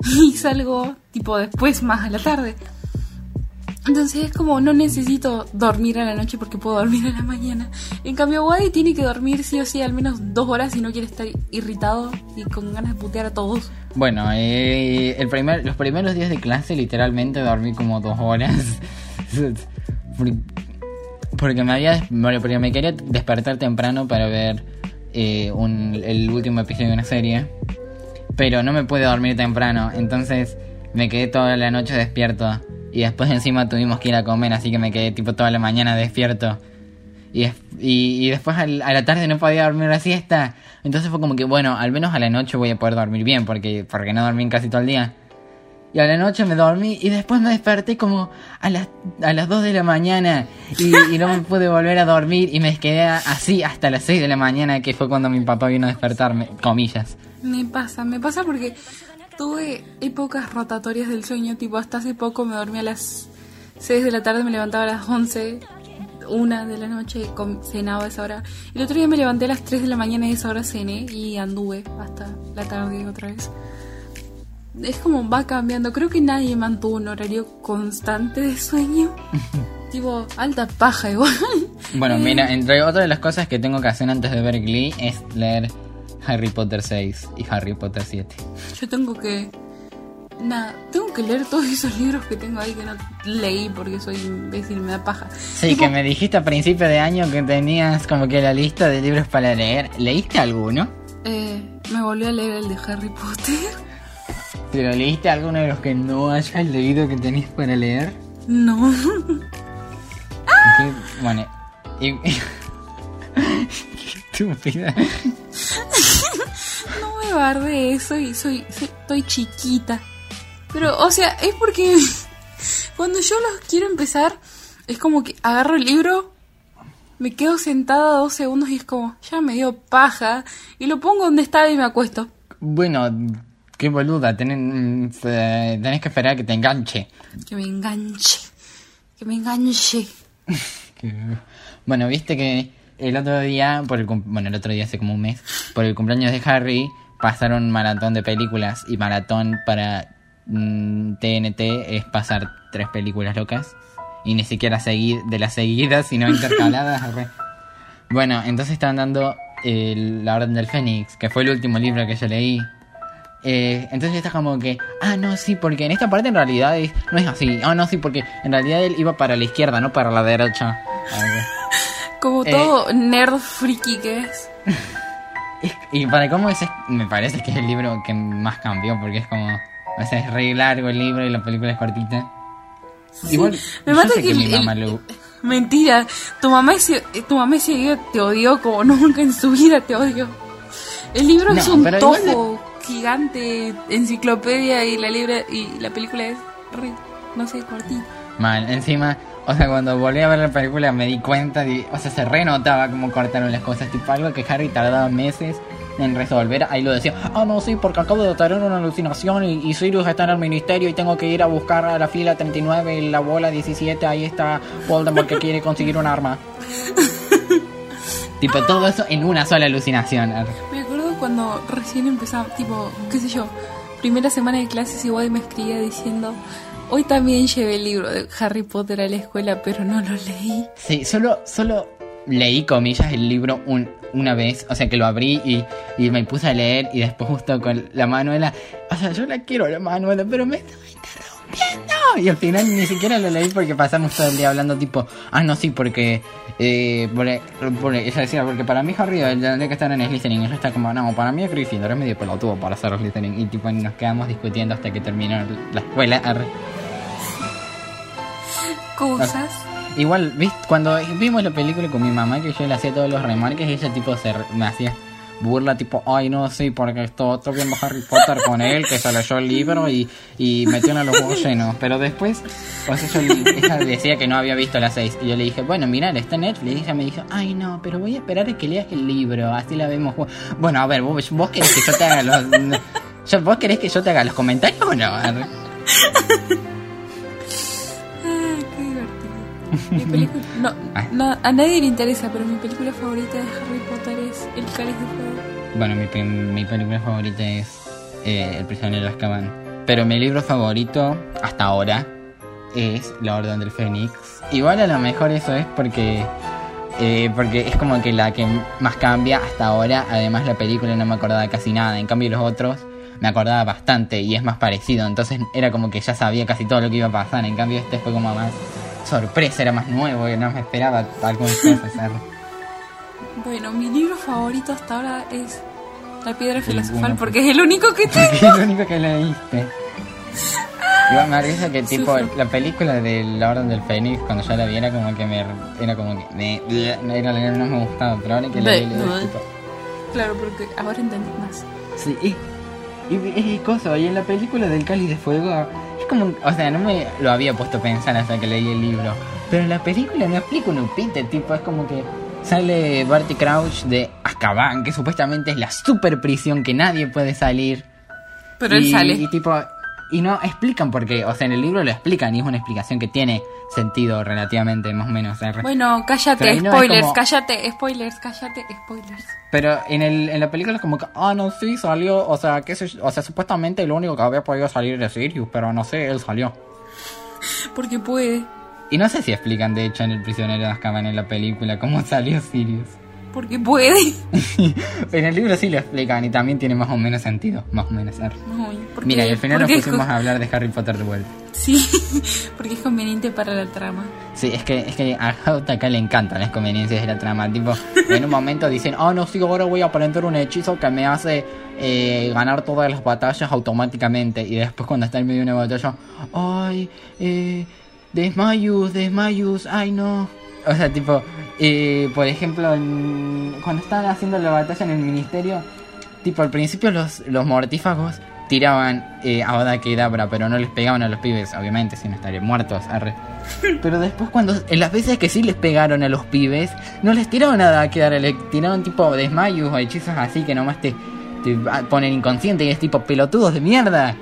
<laughs> y salgo tipo después más a la tarde. Entonces es como no necesito dormir a la noche porque puedo dormir a la mañana. En cambio, Wadi tiene que dormir sí o sí al menos dos horas si no quiere estar irritado y con ganas de putear a todos. Bueno, eh, el primer, los primeros días de clase literalmente dormí como dos horas. <laughs> Por- porque me había porque me quería despertar temprano para ver eh, el último episodio de una serie. Pero no me pude dormir temprano, entonces me quedé toda la noche despierto. Y después encima tuvimos que ir a comer, así que me quedé tipo toda la mañana despierto. Y, y, y después a la tarde no podía dormir la siesta. Entonces fue como que, bueno, al menos a la noche voy a poder dormir bien, porque, porque no dormí casi todo el día. Y a la noche me dormí y después me desperté como a las, a las 2 de la mañana y, y no me pude volver a dormir y me quedé así hasta las 6 de la mañana, que fue cuando mi papá vino a despertarme, comillas. Me pasa, me pasa porque tuve épocas rotatorias del sueño, tipo hasta hace poco me dormí a las 6 de la tarde, me levantaba a las 11, una de la noche, cenaba a esa hora. El otro día me levanté a las 3 de la mañana y a esa hora cené y anduve hasta la tarde otra vez. Es como va cambiando, creo que nadie mantuvo un horario constante de sueño. <laughs> tipo, alta paja igual. Bueno, mira, entre otras de las cosas que tengo que hacer antes de ver Glee es leer Harry Potter 6 y Harry Potter 7. Yo tengo que. Nada, tengo que leer todos esos libros que tengo ahí que no leí porque soy imbécil, me da paja. Sí, Tipo, que me dijiste a principio de año que tenías como que la lista de libros para leer. ¿Leíste alguno? eh, me volví a leer el de Harry Potter. <laughs> ¿Pero leíste alguno de los que no hayas leído que tenías para leer? No. Qué- <laughs> Bueno, y... <laughs> Qué estúpida. No me barde eso y soy, soy- estoy chiquita. Pero, o sea, es porque <laughs> cuando yo los quiero empezar, es como que agarro el libro, me quedo sentada dos segundos y es como, ya me dio paja, y lo pongo donde estaba y me acuesto. Bueno, qué boluda, tenés, eh, tenés que esperar a que te enganche. Que me enganche. Que me enganche. <laughs> Bueno, viste que el otro día, por el bueno, el otro día hace como un mes, por el cumpleaños de Harry, pasaron un maratón de películas y maratón para mm, TNT es pasar tres películas locas y ni siquiera seguir de las seguidas, sino intercaladas. bueno, entonces estaban dando eh, La Orden del Fénix, que fue el último libro que yo leí. Eh, entonces está como que, ah, no, sí, porque en esta parte en realidad es- no es así. Ah, no, sí, porque en realidad él iba para la izquierda, no para la derecha. Como Eh. todo nerd friki que es. <laughs> Es- Y para cómo es, es- me parece que es el libro que más cambió, porque es como, o sea, es re largo el libro y la película es cortita. Igual, me yo mata sé que que, mi el- mamá el- lo... Mentira, tu mamá ese, tu mamá ese día te odió como <laughs> nunca en su vida te odió. El libro es un igual tojo gigante, enciclopedia y la libra y la película es re, no sé, cortita. Mal, encima, o sea, cuando volví a ver la película me di cuenta, de, o sea, se renotaba cómo cortaron las cosas, tipo algo que Harry tardaba meses en resolver, ahí lo decía, ah, no, sí, porque acabo de tener una alucinación y, y Sirius está en el ministerio y tengo que ir a buscar a la fila 39 y la bola 17, ahí está Voldemort que quiere conseguir un arma. tipo, todo eso en una sola alucinación. Me acuerdo cuando recién empezaba, tipo, qué sé yo, primera semana de clases igual me escribía diciendo, hoy también llevé el libro de Harry Potter a la escuela, pero no lo leí. Sí, solo, solo leí comillas el libro un, una vez, o sea que lo abrí y, y me puse a leer y después justo con la Manuela, o sea, yo la quiero la Manuela, pero me estaba interrumpiendo. Y al final ni siquiera lo leí porque pasamos todo el día hablando tipo, ah, no, sí, porque, eh, porque, porque- ella decía, porque para mí Harry tendría que estar en Slytherin. Y ella está como, no, para mí es Gryffindor, es medio pelotudo para ser Slytherin. Y tipo nos quedamos discutiendo hasta que terminó la escuela. Cosas. Igual, ¿viste? Cuando vimos la película con mi mamá, que yo le hacía todos los remarques, ella tipo se me hacía burla, tipo, ay no, sí, porque esto estoy viendo Harry Potter con él, que se leyó el libro y, y metió en los huevos llenos. Pero después, o sea, yo le- ella decía que no había visto las seis. Y yo le dije, bueno, mira, está Netflix. Y ella me dijo, ay no, pero voy a esperar a que leas el libro, así la vemos. Bueno, a ver, vos, vos querés que yo te haga los... <laughs> ¿Vos querés que yo te haga los comentarios o no? Mi <laughs> película, no, Ah. no, a nadie le interesa, pero mi película favorita de Harry Potter es El Cáliz de Fuego. Bueno, mi, mi película favorita es eh, El prisionero de Azkaban. Pero mi libro favorito, hasta ahora, es La Orden del Fénix. Igual a lo mejor eso es porque... eh, porque es como que la que más cambia hasta ahora. Además la película no me acordaba casi nada. En cambio los otros me acordaba bastante y es más parecido. Entonces era como que ya sabía casi todo lo que iba a pasar. En cambio este fue como más sorpresa, era más nuevo. Y no me esperaba algunas cosas. Bueno, mi libro favorito hasta ahora es La Piedra Filosofal, uno. porque es el único que tengo. es lo único que leíste. Igual me risa que tipo Sufro. la película de La Orden del Fénix cuando yo la vi era como que me era como que me, era, no me gustaba, pero ahora que la vi, tipo, Claro, porque ahora entendí más. sí, y, y, es cosa, y en la película del Cáliz de Fuego como, o sea, no me lo había puesto a pensar hasta que leí el libro, pero la película no explica un upite, tipo, es como que sale Barty Crouch de Azkaban, que supuestamente es la super prisión que nadie puede salir. Pero él sale. Y tipo, y no explican por qué. O sea, en el libro lo explican y es una explicación que tiene sentido relativamente, más o menos. Bueno, cállate, no es spoilers, como- cállate, spoilers, cállate, spoilers. Pero en, el, en la película es como que, ah, no, sí, salió. O sea, sé yo, o sea, supuestamente lo único que había podido salir de Sirius, pero no sé, él salió. <laughs> Porque puede, Y no sé si explican, de hecho, en El prisionero de Azkaban en la película cómo <laughs> salió Sirius. Porque puede. <laughs> en el libro sí lo explican y también tiene más o menos sentido, más o menos. ¿eh? Porque- Mira, y al final nos pusimos a hablar de Harry Potter de vuelta. Sí, <laughs> porque es conveniente para la trama. Sí, es que, es que a JK le encantan las conveniencias de la trama. Tipo, en un momento dicen, oh no, sí, ahora voy a aprender un hechizo que me hace eh, ganar todas las batallas automáticamente. Y después cuando está en medio de una batalla, ay, eh, desmayus, desmayus, ay no. O sea, tipo, eh, por ejemplo, en- cuando estaban haciendo la batalla en el ministerio, tipo, al principio los, los mortífagos tiraban eh, a Oda Kedavra, pero no les pegaban a los pibes, obviamente, si no estarían muertos. arre. <laughs> Pero después cuando en las veces que sí les pegaron a los pibes, no les tiraron nada a quedar, le tiraron tipo desmayos o hechizos así que nomás te, te ponen inconsciente y es tipo pelotudos de mierda.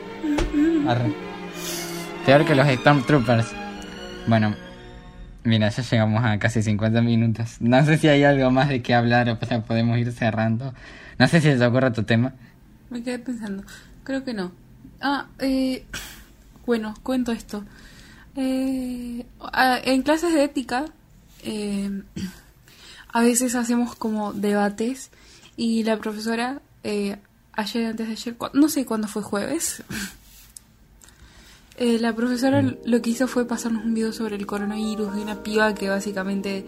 Arre. Peor que los Stormtroopers. Bueno, mira, ya llegamos a casi 50 minutos. No sé si hay algo más de qué hablar o sea, podemos ir cerrando. No sé si se te ocurre tu tema. Me quedé pensando. Creo que no. Ah, eh, <coughs> bueno, cuento esto. Eh, en clases de ética, eh, a veces hacemos como debates y la profesora, eh, ayer, antes de ayer, no sé cuándo fue jueves, eh, la profesora lo que hizo fue pasarnos un video sobre el coronavirus de una piba que básicamente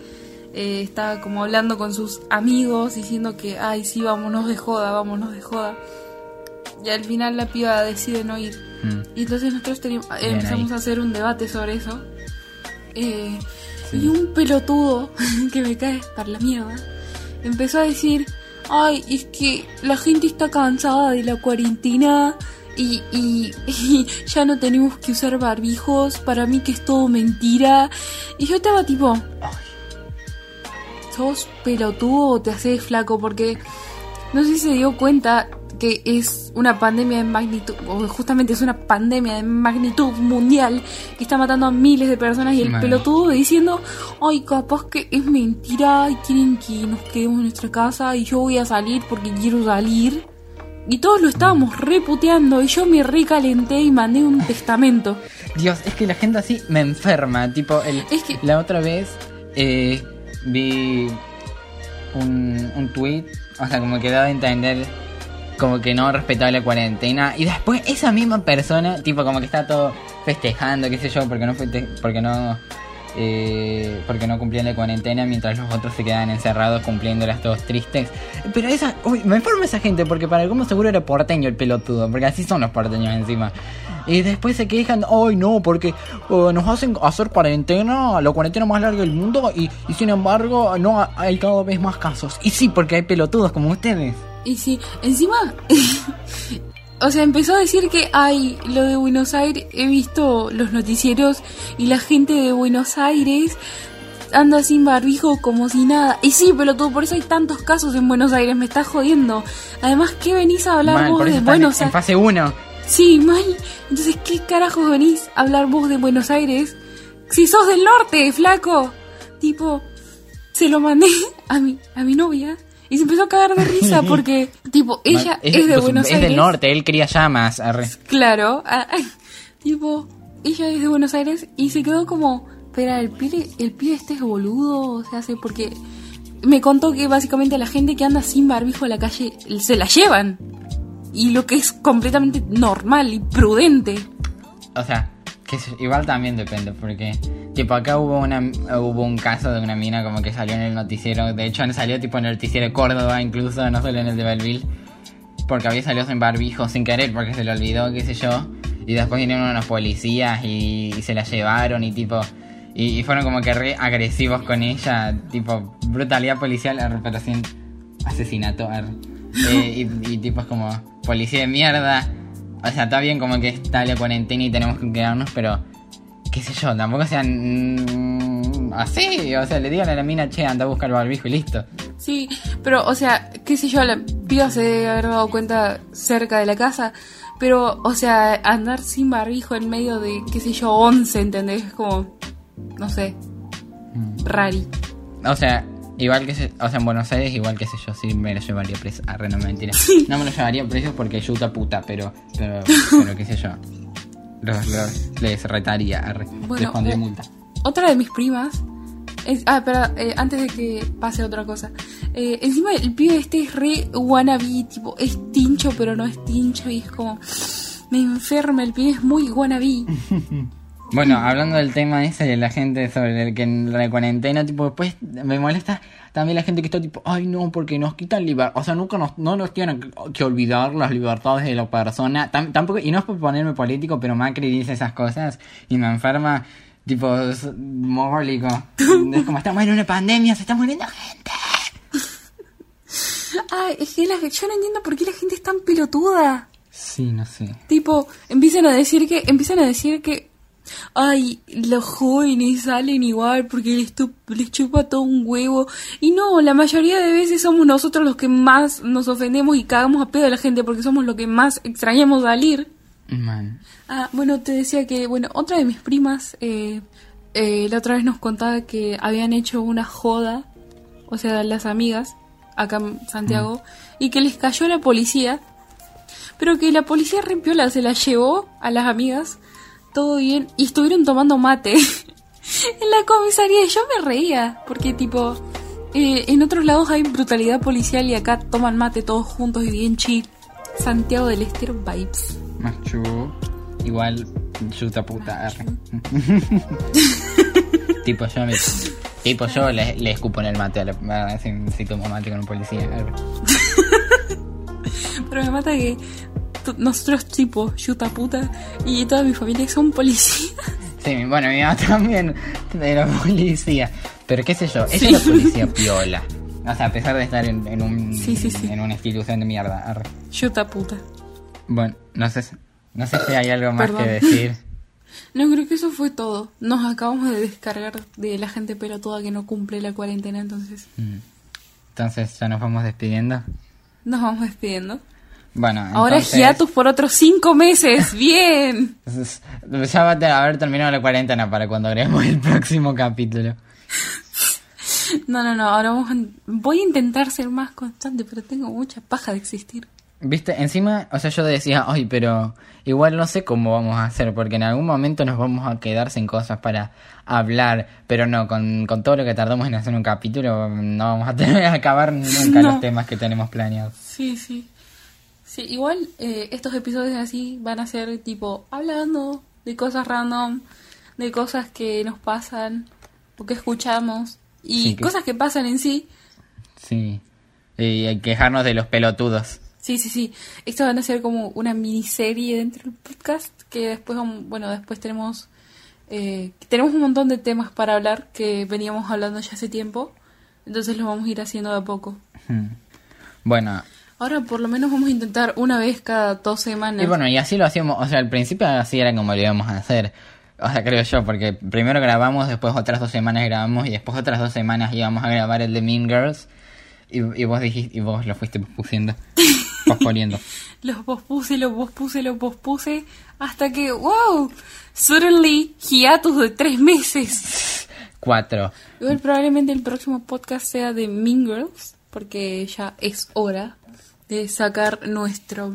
eh, estaba como hablando con sus amigos diciendo que, ay, sí, vámonos de joda, vámonos de joda. Y al final la piba decide no ir. Mm. Y entonces nosotros teníamos, Bien empezamos ahí. a hacer un debate sobre eso. Eh, Sí. Y un pelotudo <laughs> que me cae para la mierda empezó a decir: Ay, es que la gente está cansada de la cuarentena. Y, y, y <laughs> ya no tenemos que usar barbijos. Para mí que es todo mentira. Y yo estaba tipo, sos pelotudo o te haces flaco porque no sé si se dio cuenta que es una pandemia de magnitud, o justamente es una pandemia de magnitud mundial que está matando a miles de personas y el pelotudo diciendo, ay, capaz que es mentira y quieren que nos quedemos en nuestra casa y yo voy a salir porque quiero salir. Y todos lo estábamos reputeando y yo me recalenté y mandé un testamento. Dios, es que la gente así me enferma. Tipo, el, Es que- la otra vez eh, vi un, un tweet, o sea, como que daba a entender como que no respetaba la cuarentena. Y después esa misma persona, tipo, como que está todo festejando, qué sé yo, porque no feste- porque no eh, porque no cumplían la cuarentena mientras los otros se quedaban encerrados cumpliéndolas todos tristes. Pero esa, uy, me enferma esa gente porque para algunos seguro era porteño el pelotudo, porque así son los porteños encima. Y después se quejan, ay no, porque oh, nos hacen hacer cuarentena, la cuarentena más larga del mundo y, y sin embargo no hay cada vez más casos. Y sí, porque hay pelotudos como ustedes. Y sí, encima, <laughs> o sea, empezó a decir que, ay, lo de Buenos Aires, he visto los noticieros y la gente de Buenos Aires anda sin barbijo como si nada. Y sí, pero todo por eso hay tantos casos en Buenos Aires, me está jodiendo. Además, ¿qué venís a hablar Mal, vos de Buenos en Aires? fase 1. Sí, mal. Entonces, ¿qué carajos venís a hablar vos de Buenos Aires? Si sos del norte, flaco. Tipo, se lo mandé <laughs> a mi, a mi novia y se empezó a cagar de risa <laughs> porque, tipo, ella es, de pues, Buenos es Aires. del norte, él quería llamas. arre. Claro. tipo, ella es de Buenos Aires y se quedó como, espera, el pibe, el pibe este es boludo, o sea, sé, porque me contó que básicamente la gente que anda sin barbijo a la calle se la llevan. Y lo que es completamente normal y prudente. O sea, que igual también depende, porque tipo acá hubo una hubo un caso de una mina como que salió en el noticiero, de hecho salió tipo en el noticiero de Córdoba incluso, no solo en el de Belleville, porque había salido sin barbijo sin querer porque se le olvidó, qué sé yo, y después vinieron unos policías y, y se la llevaron y tipo y, y fueron como que re agresivos con ella, tipo brutalidad policial, pero sin asesinato. <laughs> Eh, y, y tipo es como policía de mierda. O sea, está bien como que está la cuarentena y tenemos que quedarnos, pero qué sé yo, tampoco sean mm, así. O sea, le digan a la mina, che, anda a buscar el barbijo y listo. Sí, pero, o sea, qué sé yo, la piba se debe haber dado cuenta cerca de la casa. Pero, o sea, andar sin barbijo en medio de, qué sé yo, 11, ¿entendés? Es como, no sé, rari. O sea, igual que se, o sea, en Buenos Aires, igual que sé yo, sí me lo llevaría preso. Arre, no mentira. No me lo llevaría preso porque es yuta puta, pero, pero, <laughs> pero qué sé yo. Los, los- les retaría, arre. Bueno, les pondría eh, multa. Otra de mis primas. Es, ah, espera, eh, antes de que pase otra cosa. Eh, encima el pibe este es re wannabe, tipo, es tincho, pero no es tincho. Y es como. Me enferma, el pibe es muy wannabe. <laughs> Bueno, hablando del tema ese de la gente sobre el que en la cuarentena, tipo, después me molesta también la gente que está tipo, ay no, porque nos quitan libertad, o sea, nunca nos, no nos tienen que, olvidar las libertades de la persona, Tam- tampoco, y no es por ponerme político, pero Macri dice esas cosas y me enferma, tipo, es. <laughs> Es como, estamos en una pandemia, se está muriendo gente. Ay, es que la- yo no entiendo por qué la gente es tan pelotuda. Sí, no sé. Tipo, empiezan a decir que, empiezan a decir que, ay, los jóvenes salen igual porque les, chupa todo un huevo. Y no, la mayoría de veces somos nosotros los que más nos ofendemos y cagamos a pedo a la gente porque somos los que más extrañamos salir. Man. Ah, bueno, te decía que, bueno, otra de mis primas, eh, eh, la otra vez nos contaba que habían hecho una joda, o sea, las amigas, acá en Santiago, y que les cayó la policía, pero que la policía repiola se la llevó a las amigas, todo bien, y estuvieron tomando mate <laughs> en la comisaría, y yo me reía, porque tipo, eh, en otros lados hay brutalidad policial y acá toman mate todos juntos y bien chill. Santiago del Estero vibes. Machu. Igual, chuta <laughs> puta. tipo yo me, tipo yo le, le escupo en el mate a la, si, si tomo mate con un policía. <laughs> Pero me mata que nosotros tipo yuta puta y toda mi familia son policías. Sí, bueno, mi mamá <laughs> también era policía. Pero qué sé yo, ella era policía piola. O sea, a pesar de estar en, en un, Sí, sí, sí. en una institución de mierda. Arre. Yuta puta. Bueno, no sé, si- no sé si hay algo más Perdón. que decir. <laughs> No, creo que eso fue todo. Nos acabamos de descargar de la gente pelotuda que no cumple la cuarentena, entonces Mm. Entonces ya nos vamos despidiendo. nos vamos despidiendo. Bueno, Ahora entonces- hiatus por otros cinco meses. <laughs> ¡Bien! Ya va a haber terminado la cuarentena para cuando agreguemos el próximo capítulo. No, no, no. Ahora vamos a- voy a intentar ser más constante, pero tengo mucha paja de existir. Viste, encima, o sea, yo decía, ay, pero igual no sé cómo vamos a hacer, porque en algún momento nos vamos a quedar sin cosas para hablar, pero no, con, con todo lo que tardamos en hacer un capítulo, no vamos a <laughs> tener a acabar nunca No. los temas que tenemos planeados. Sí, sí. Sí, igual eh, estos episodios así van a ser tipo hablando de cosas random, de cosas que nos pasan o que escuchamos y Sí, que- cosas que pasan en sí. Sí, y quejarnos de los pelotudos. Sí, sí, sí. Esto van a ser como una miniserie dentro del podcast que después, bueno, después tenemos eh, tenemos un montón de temas para hablar que veníamos hablando ya hace tiempo, entonces los vamos a ir haciendo de a poco. Hmm. Bueno, Ahora por lo menos vamos a intentar una vez cada dos semanas. y bueno, y así lo hacíamos, o sea, al principio así era como lo íbamos a hacer. O sea, creo yo, porque primero grabamos, después otras dos semanas grabamos y después otras dos semanas íbamos a grabar el de Mean Girls y, y vos dijiste, y vos lo fuiste pospusiendo, <laughs> posponiendo. Los pospuse, los pospuse, los pospuse, hasta que, wow, suddenly, hiatus de tres meses. <laughs> Cuatro. Igual probablemente el próximo podcast sea de Mean Girls, porque ya es hora de sacar nuestro,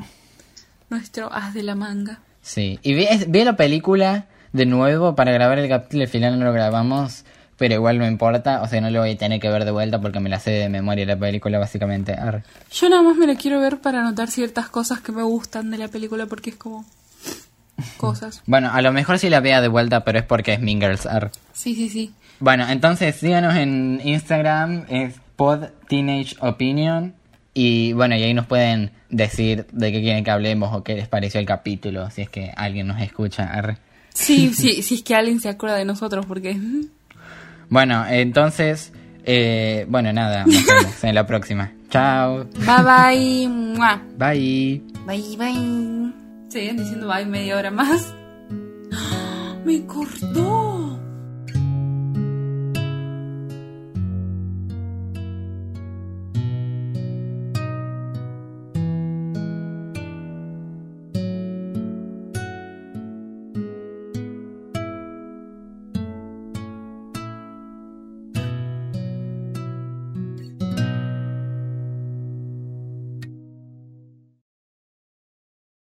nuestro as de la manga. Sí. Y vi, vi la película de nuevo para grabar el capítulo, al final no lo grabamos, pero igual no importa, o sea, no lo voy a tener que ver de vuelta porque me la sé de memoria la película básicamente. Arre. Yo nada más me la quiero ver para anotar ciertas cosas que me gustan de la película, porque es como <laughs> cosas. Bueno, a lo mejor sí la vea de vuelta, pero es porque es Mean Girls. arre. Sí, sí, sí. Bueno, entonces síganos en Instagram, es Pod Teenage Opinion. Y bueno, y ahí nos pueden decir de qué quieren que hablemos o qué les pareció el capítulo, si es que alguien nos escucha. arre. Sí, sí, sí es que alguien se acuerda de nosotros, porque... <laughs> Bueno, entonces, eh, bueno, nada, nos <laughs> vemos en la próxima. Chao. Bye bye. Mua. Bye. Bye bye. Siguen diciendo bye media hora más. <gasps> ¡Me cortó!